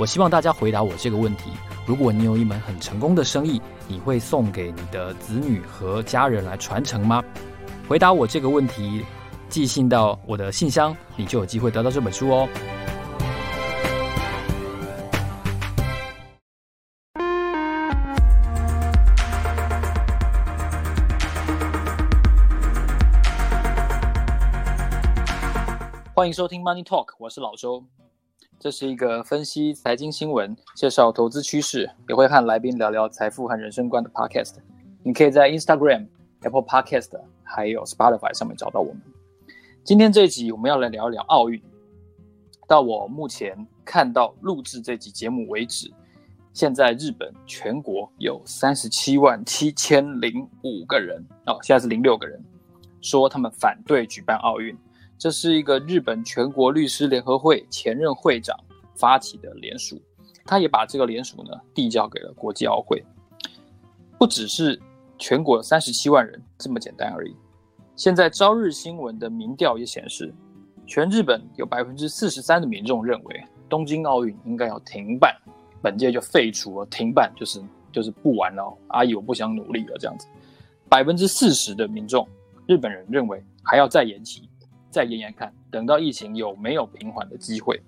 我希望大家回答我这个问题。如果你有一门很成功的生意，你会送给你的子女和家人来传承吗？回答我这个问题，寄信到我的信箱，你就有机会得到这本书哦。欢迎收听 Money Talk，我是老周。这是一个分析财经新闻、介绍投资趋势，也会和来宾聊聊财富和人生观的 Podcast。你可以在 Instagram、Apple Podcast 还有 Spotify 上面找到我们。今天这一集我们要来聊一聊奥运。到我目前看到录制这集节目为止，现在日本全国有三十七万七千零五个人哦，现在是零六个人说他们反对举办奥运。这是一个日本全国律师联合会前任会长发起的联署，他也把这个联署呢递交给了国际奥会。不只是全国三十七万人这么简单而已。现在朝日新闻的民调也显示，全日本有百分之四十三的民众认为东京奥运应该要停办，本届就废除了，停办就是就是不玩了，阿姨我不想努力了这样子。百分之四十的民众，日本人认为还要再延期。再验验看，等到疫情有没有平缓的机会。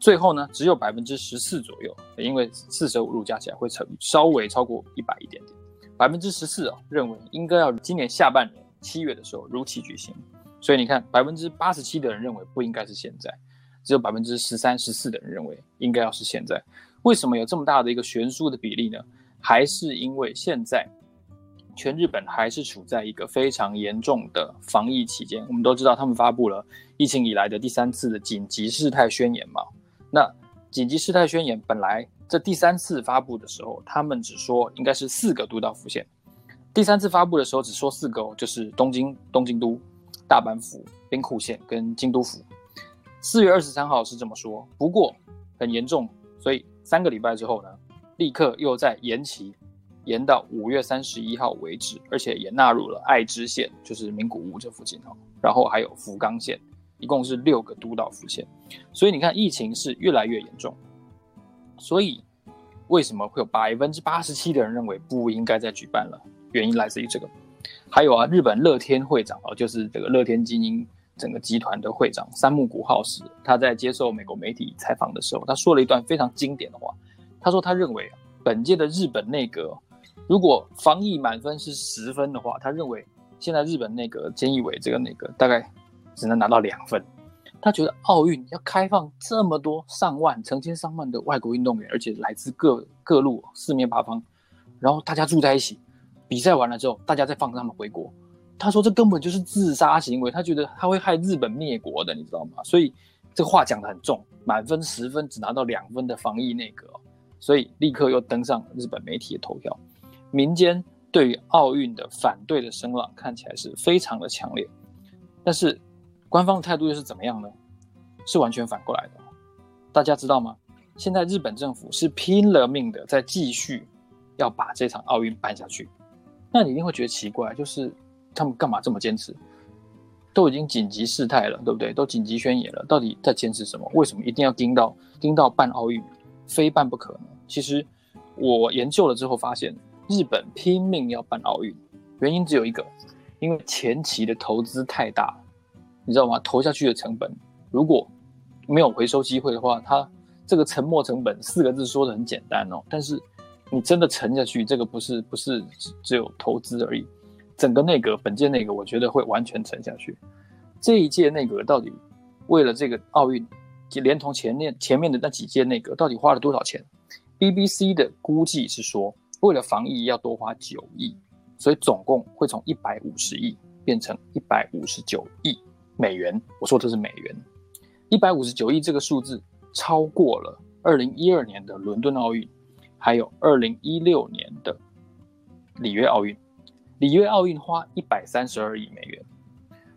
最后呢，只有百分之十四左右，因为四舍五入加起来会成稍微超过一百一点点。百分之十四啊，认为应该要今年下半年七月的时候如期举行。所以你看，百分之八十七的人认为不应该是现在，只有百分之十三、十四的人认为应该要是现在。为什么有这么大的一个悬殊的比例呢？还是因为现在。全日本还是处在一个非常严重的防疫期间。我们都知道，他们发布了疫情以来的第三次的紧急事态宣言嘛。那紧急事态宣言本来这第三次发布的时候，他们只说应该是四个都道府县。第三次发布的时候只说四个，哦就是东京、东京都、大阪府、兵库县跟京都府。四月二十三号是这么说，不过很严重，所以三个礼拜之后呢，立刻又再延期。延到五月三十一号为止，而且也纳入了爱知县，就是名古屋这附近哈，然后还有福冈县，一共是六个都道府县。所以你看，疫情是越来越严重。所以为什么会有百分之八十七的人认为不应该再举办了？原因来自于这个。还有啊，日本乐天会长哦，就是这个乐天精英整个集团的会长三木谷浩史，他在接受美国媒体采访的时候，他说了一段非常经典的话。他说他认为本届的日本内阁。如果防疫满分是十分的话，他认为现在日本那个菅义伟这个那个大概只能拿到两分。他觉得奥运要开放这么多上万、成千上万的外国运动员，而且来自各各路四面八方，然后大家住在一起，比赛完了之后，大家再放他们回国。他说这根本就是自杀行为，他觉得他会害日本灭国的，你知道吗？所以这话讲得很重，满分十分只拿到两分的防疫内阁，所以立刻又登上日本媒体的头条。民间对于奥运的反对的声浪看起来是非常的强烈，但是官方的态度又是怎么样呢？是完全反过来的。大家知道吗？现在日本政府是拼了命的在继续要把这场奥运办下去。那你一定会觉得奇怪，就是他们干嘛这么坚持？都已经紧急事态了，对不对？都紧急宣言了，到底在坚持什么？为什么一定要盯到盯到办奥运，非办不可呢？其实我研究了之后发现。日本拼命要办奥运，原因只有一个，因为前期的投资太大，你知道吗？投下去的成本，如果没有回收机会的话，它这个沉没成本四个字说的很简单哦，但是你真的沉下去，这个不是不是只有投资而已，整个内阁本届内阁，我觉得会完全沉下去。这一届内阁到底为了这个奥运，连同前面前面的那几届内阁，到底花了多少钱？BBC 的估计是说。为了防疫要多花九亿，所以总共会从一百五十亿变成一百五十九亿美元。我说这是美元，一百五十九亿这个数字超过了二零一二年的伦敦奥运，还有二零一六年的里约奥运，里约奥运花一百三十二亿美元，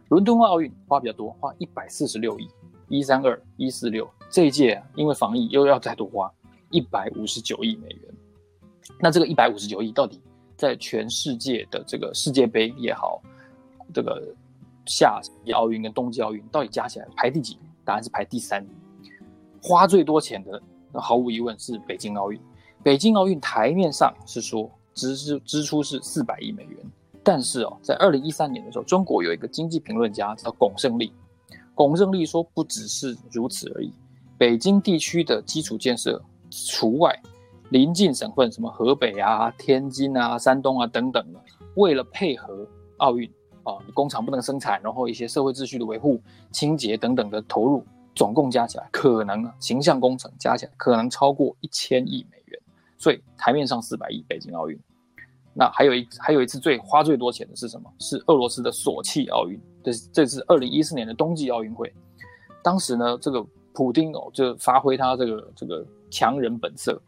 伦敦奥运花比较多，花一百四十六亿，一三二一四六。这一届啊，因为防疫又要再多花一百五十九亿美元。那这个一百五十九亿到底在全世界的这个世界杯也好，这个夏季奥运跟冬季奥运到底加起来排第几？答案是排第三。花最多钱的，那毫无疑问是北京奥运。北京奥运台面上是说支支支出是四百亿美元，但是哦，在二零一三年的时候，中国有一个经济评论家叫龚胜利，龚胜利说不只是如此而已。北京地区的基础建设除外，邻近省份什么河北啊、天津啊、山东啊等等的，为了配合奥运啊，工厂不能生产，然后一些社会秩序的维护、清洁等等的投入，总共加起来可能，形象工程加起来可能超过一千亿美元。所以台面上四百亿北京奥运，那还有一还有一次最花最多钱的是什么？是俄罗斯的索契奥运，这这是二零一四年的冬季奥运会，当时呢这个。普丁哦，就发挥他这个这个强人本色，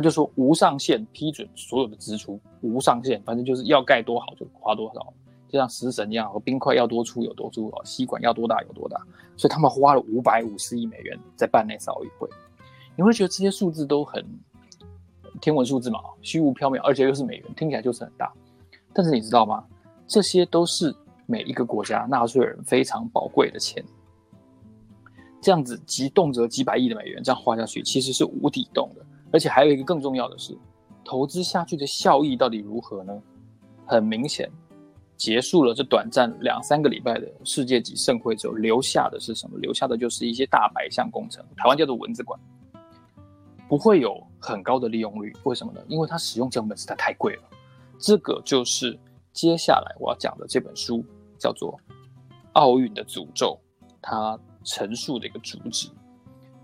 就说无上限批准所有的支出，无上限，反正就是要盖多好就花多少，就像食神一样，和冰块要多粗有多粗哦，吸管要多大有多大，所以他们花了五百五十亿美元在办那次奥运会。你会觉得这些数字都很天文数字嘛，虚无缥缈，而且又是美元，听起来就是很大。但是你知道吗？这些都是每一个国家纳税人非常宝贵的钱。这样子几动辄几百亿的美元这样花下去，其实是无底洞的。而且还有一个更重要的是，投资下去的效益到底如何呢？很明显，结束了这短暂两三个礼拜的世界级盛会之后，留下的是什么？留下的就是一些大白象工程，台湾叫做蚊子馆，不会有很高的利用率。为什么呢？因为它使用成本实在太贵了。这个就是接下来我要讲的这本书，叫做《奥运的诅咒》，它。陈述的一个主旨，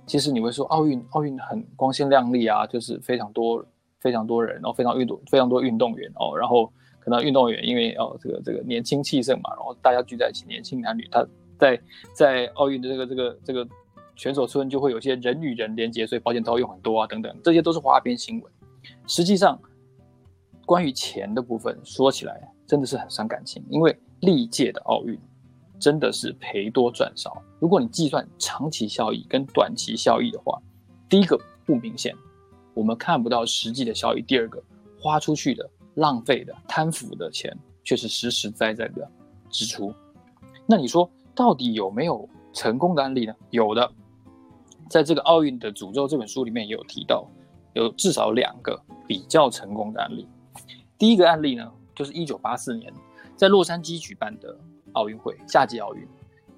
其实你会说奥运奥运很光鲜亮丽啊，就是非常多非常多人，然后非常运动非常多运动员哦，然后可能运动员因为哦这个这个年轻气盛嘛，然后大家聚在一起，年轻男女，他在在奥运的这个这个这个选手村就会有些人与人连接，所以保险套用很多啊等等，这些都是花边新闻。实际上，关于钱的部分说起来真的是很伤感情，因为历届的奥运。真的是赔多赚少。如果你计算长期效益跟短期效益的话，第一个不明显，我们看不到实际的效益；第二个，花出去的、浪费的、贪腐的钱却是实实在在的支出。那你说，到底有没有成功的案例呢？有的，在这个《奥运的诅咒》这本书里面也有提到，有至少两个比较成功的案例。第一个案例呢，就是一九八四年在洛杉矶举办的。奥运会夏季奥运，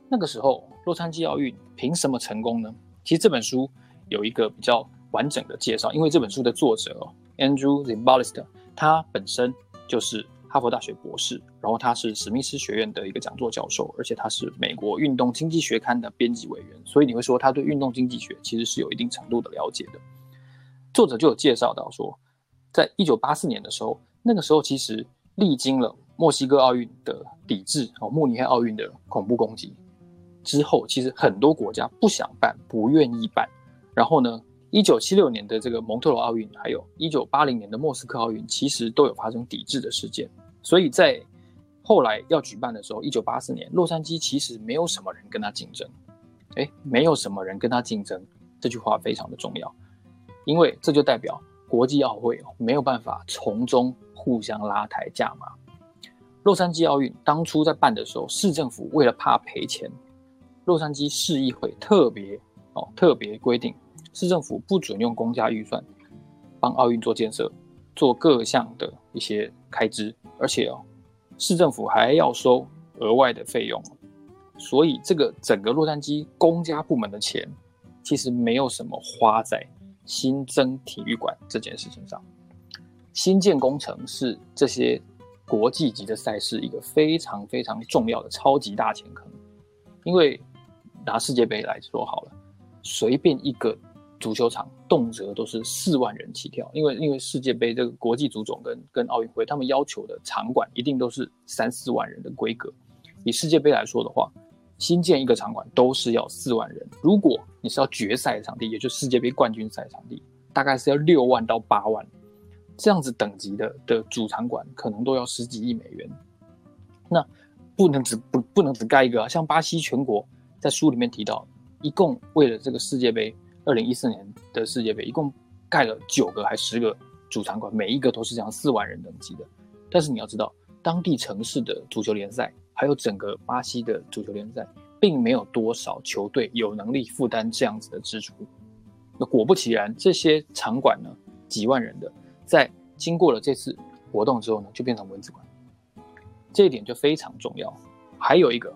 那个时候洛杉矶奥运凭什么成功呢？其实这本书有一个比较完整的介绍，因为这本书的作者哦，Andrew Zimbalist，他本身就是哈佛大学博士，然后他是史密斯学院的一个讲座教授，而且他是美国运动经济学刊的编辑委员，所以你会说他对运动经济学其实是有一定程度的了解的。作者就有介绍到说，在一九八四年的时候，那个时候其实历经了。墨西哥奥运的抵制哦，慕尼黑奥运的恐怖攻击之后，其实很多国家不想办，不愿意办。然后呢，一九七六年的这个蒙特罗奥运，还有一九八零年的莫斯科奥运，其实都有发生抵制的事件。所以在后来要举办的时候，一九八四年洛杉矶其实没有什么人跟他竞争。诶，没有什么人跟他竞争，这句话非常的重要，因为这就代表国际奥会没有办法从中互相拉抬价码。洛杉矶奥运当初在办的时候，市政府为了怕赔钱，洛杉矶市议会特别哦特别规定，市政府不准用公家预算帮奥运做建设，做各项的一些开支，而且哦，市政府还要收额外的费用，所以这个整个洛杉矶公家部门的钱，其实没有什么花在新增体育馆这件事情上，新建工程是这些。国际级的赛事，一个非常非常重要的超级大钱坑，因为拿世界杯来说好了，随便一个足球场动辄都是四万人起跳，因为因为世界杯这个国际足总跟跟奥运会他们要求的场馆一定都是三四万人的规格，以世界杯来说的话，新建一个场馆都是要四万人，如果你是要决赛场地，也就是世界杯冠军赛场地，大概是要六万到八万。这样子等级的的主场馆可能都要十几亿美元。那不能只不不能只盖一个啊，像巴西全国在书里面提到，一共为了这个世界杯，二零一四年的世界杯，一共盖了九个还十个主场馆，每一个都是这样四万人等级的。但是你要知道，当地城市的足球联赛，还有整个巴西的足球联赛，并没有多少球队有能力负担这样子的支出。那果不其然，这些场馆呢，几万人的，在经过了这次活动之后呢，就变成文字馆。这一点就非常重要。还有一个，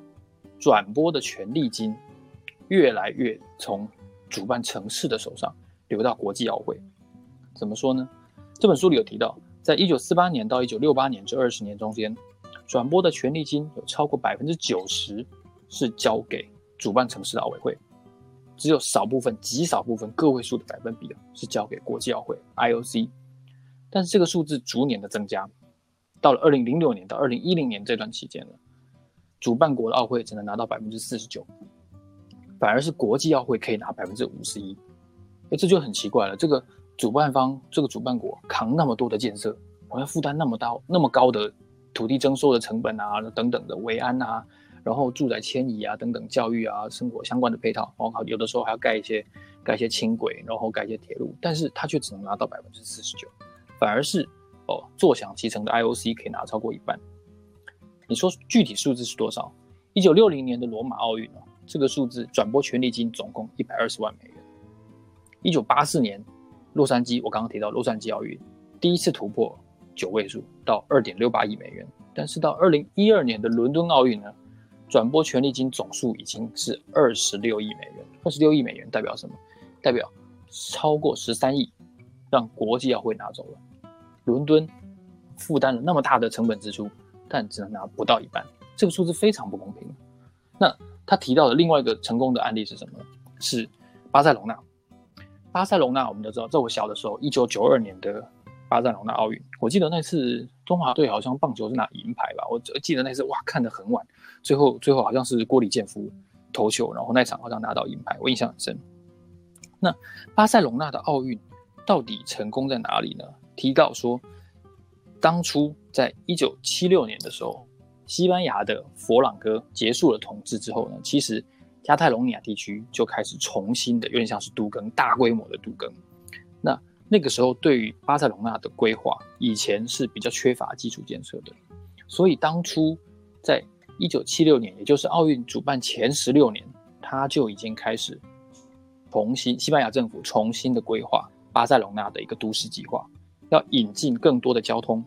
转播的权利金越来越从主办城市的手上流到国际奥会。怎么说呢？这本书里有提到，在一九四八年到一九六八年这二十年中间，转播的权利金有超过百分之九十是交给主办城市的奥委会，只有少部分、极少部分个位数的百分比是交给国际奥会 （IOC）。但是这个数字逐年的增加。到了二零零六年到二零一零年这段期间呢，主办国的奥会只能拿到百分之四十九，反而是国际奥会可以拿百分之五十一，哎，这就很奇怪了。这个主办方，这个主办国扛那么多的建设，我要负担那么大那么高的土地征收的成本啊，等等的维安啊，然后住宅迁移啊，等等教育啊，生活相关的配套，哦，有的时候还要盖一些盖一些轻轨，然后盖一些铁路，但是他却只能拿到百分之四十九，反而是。哦，坐享其成的 IOC 可以拿超过一半。你说具体数字是多少？一九六零年的罗马奥运哦，这个数字转播权利金总共一百二十万美元。一九八四年洛杉矶，我刚刚提到洛杉矶奥运第一次突破九位数到二点六八亿美元，但是到二零一二年的伦敦奥运呢，转播权利金总数已经是二十六亿美元。二十六亿美元代表什么？代表超过十三亿，让国际奥会拿走了。伦敦负担了那么大的成本支出，但只能拿不到一半，这个数字非常不公平。那他提到的另外一个成功的案例是什么？是巴塞隆纳。巴塞隆纳我们都知道，在我小的时候，一九九二年的巴塞隆纳奥运，我记得那次中华队好像棒球是拿银牌吧？我记得那次哇，看得很晚，最后最后好像是郭里建夫投球，然后那场好像拿到银牌，我印象很深。那巴塞隆纳的奥运到底成功在哪里呢？提到说，当初在一九七六年的时候，西班牙的佛朗哥结束了统治之后呢，其实加泰隆尼亚地区就开始重新的，有点像是都更，大规模的都更。那那个时候对于巴塞隆纳的规划，以前是比较缺乏基础建设的，所以当初在一九七六年，也就是奥运主办前十六年，他就已经开始重新西班牙政府重新的规划巴塞隆纳的一个都市计划。要引进更多的交通，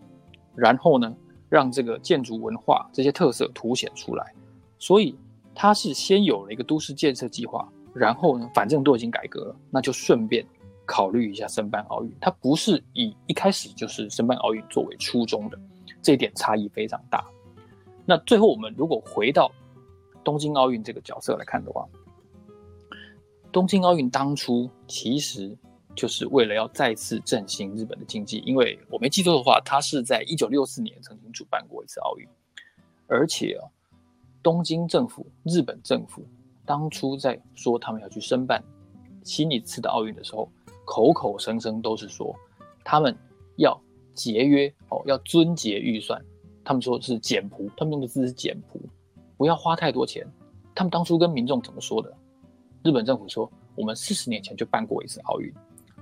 然后呢，让这个建筑文化这些特色凸显出来。所以它是先有了一个都市建设计划，然后呢，反正都已经改革了，那就顺便考虑一下申办奥运。它不是以一开始就是申办奥运作为初衷的，这一点差异非常大。那最后我们如果回到东京奥运这个角色来看的话，东京奥运当初其实。就是为了要再次振兴日本的经济，因为我没记错的话，他是在一九六四年曾经主办过一次奥运，而且啊，东京政府、日本政府当初在说他们要去申办新一次的奥运的时候，口口声声都是说他们要节约哦，要尊节预算，他们说是简朴，他们用的字是简朴，不要花太多钱。他们当初跟民众怎么说的？日本政府说，我们四十年前就办过一次奥运。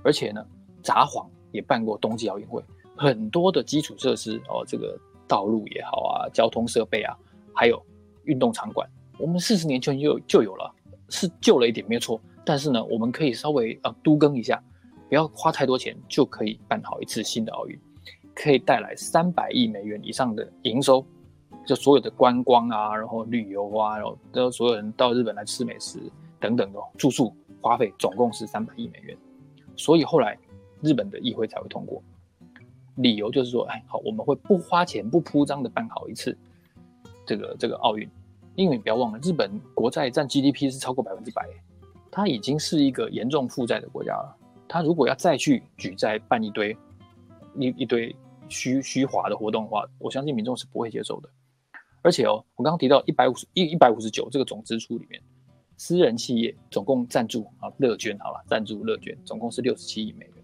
而且呢，札幌也办过冬季奥运会，很多的基础设施哦，这个道路也好啊，交通设备啊，还有运动场馆，我们四十年前就就有了，是旧了一点没有错，但是呢，我们可以稍微啊都更一下，不要花太多钱就可以办好一次新的奥运，可以带来三百亿美元以上的营收，就所有的观光啊，然后旅游啊，然后所有人到日本来吃美食等等的住宿花费总共是三百亿美元。所以后来，日本的议会才会通过，理由就是说，哎，好，我们会不花钱、不铺张的办好一次这个这个奥运，因为你不要忘了，日本国债占 GDP 是超过百分之百，它已经是一个严重负债的国家了。它如果要再去举债办一堆一一堆虚虚华的活动的话，我相信民众是不会接受的。而且哦，我刚刚提到一百五十一一百五十九这个总支出里面。私人企业总共赞助啊，乐捐好了，赞助乐捐总共是六十七亿美元。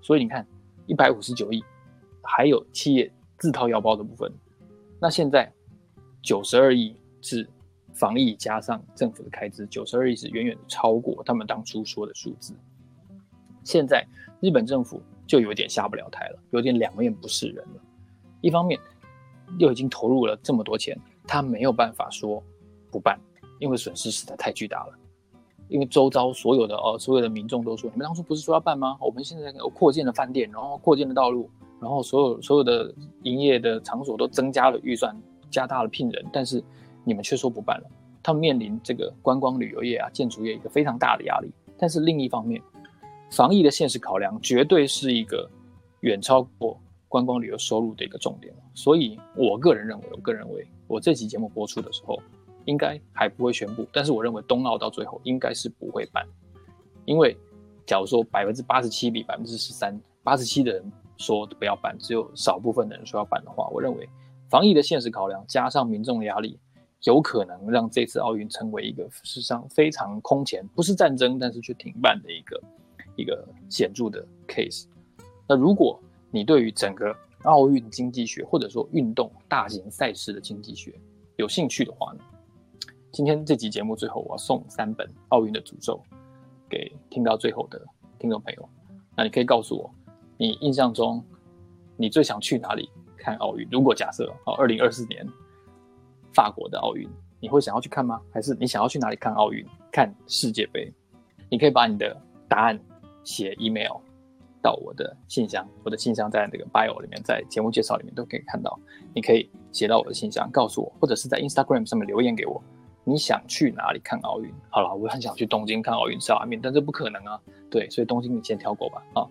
所以你看，一百五十九亿，还有企业自掏腰包的部分。那现在九十二亿是防疫加上政府的开支，九十二亿是远远超过他们当初说的数字。现在日本政府就有点下不了台了，有点两面不是人了。一方面又已经投入了这么多钱，他没有办法说不办，因为损失实在太巨大了。因为周遭所有的哦，所有的民众都说，你们当初不是说要办吗？我们现在有扩建了饭店，然后扩建了道路。然后所有所有的营业的场所都增加了预算，加大了聘人，但是你们却说不办了。他们面临这个观光旅游业啊、建筑业一个非常大的压力。但是另一方面，防疫的现实考量绝对是一个远超过观光旅游收入的一个重点。所以我个人认为，我个人认为，我这期节目播出的时候，应该还不会宣布。但是我认为冬奥到最后应该是不会办，因为假如说百分之八十七比百分之十三，八十七的人。说不要办，只有少部分的人说要办的话，我认为防疫的现实考量加上民众的压力，有可能让这次奥运成为一个史上非常空前，不是战争，但是却停办的一个一个显著的 case。那如果你对于整个奥运经济学或者说运动大型赛事的经济学有兴趣的话呢，今天这集节目最后我要送三本奥运的诅咒给听到最后的听众朋友，那你可以告诉我。你印象中，你最想去哪里看奥运？如果假设哦，二零二四年法国的奥运，你会想要去看吗？还是你想要去哪里看奥运？看世界杯？你可以把你的答案写 email 到我的信箱，我的信箱在那个 bio 里面，在节目介绍里面都可以看到。你可以写到我的信箱，告诉我，或者是在 Instagram 上面留言给我，你想去哪里看奥运？好了，我很想去东京看奥运吃拉面，但这不可能啊。对，所以东京你先跳过吧。啊。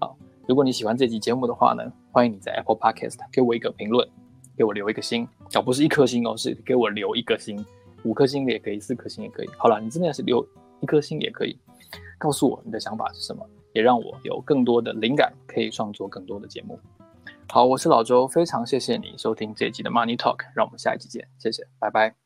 好，如果你喜欢这集节目的话呢，欢迎你在 Apple Podcast 给我一个评论，给我留一个心，哦，不是一颗星哦，是给我留一个心，五颗星也可以，四颗星也可以。好了，你真的是留一颗星也可以，告诉我你的想法是什么，也让我有更多的灵感，可以创作更多的节目。好，我是老周，非常谢谢你收听这一集的 Money Talk，让我们下一集见，谢谢，拜拜。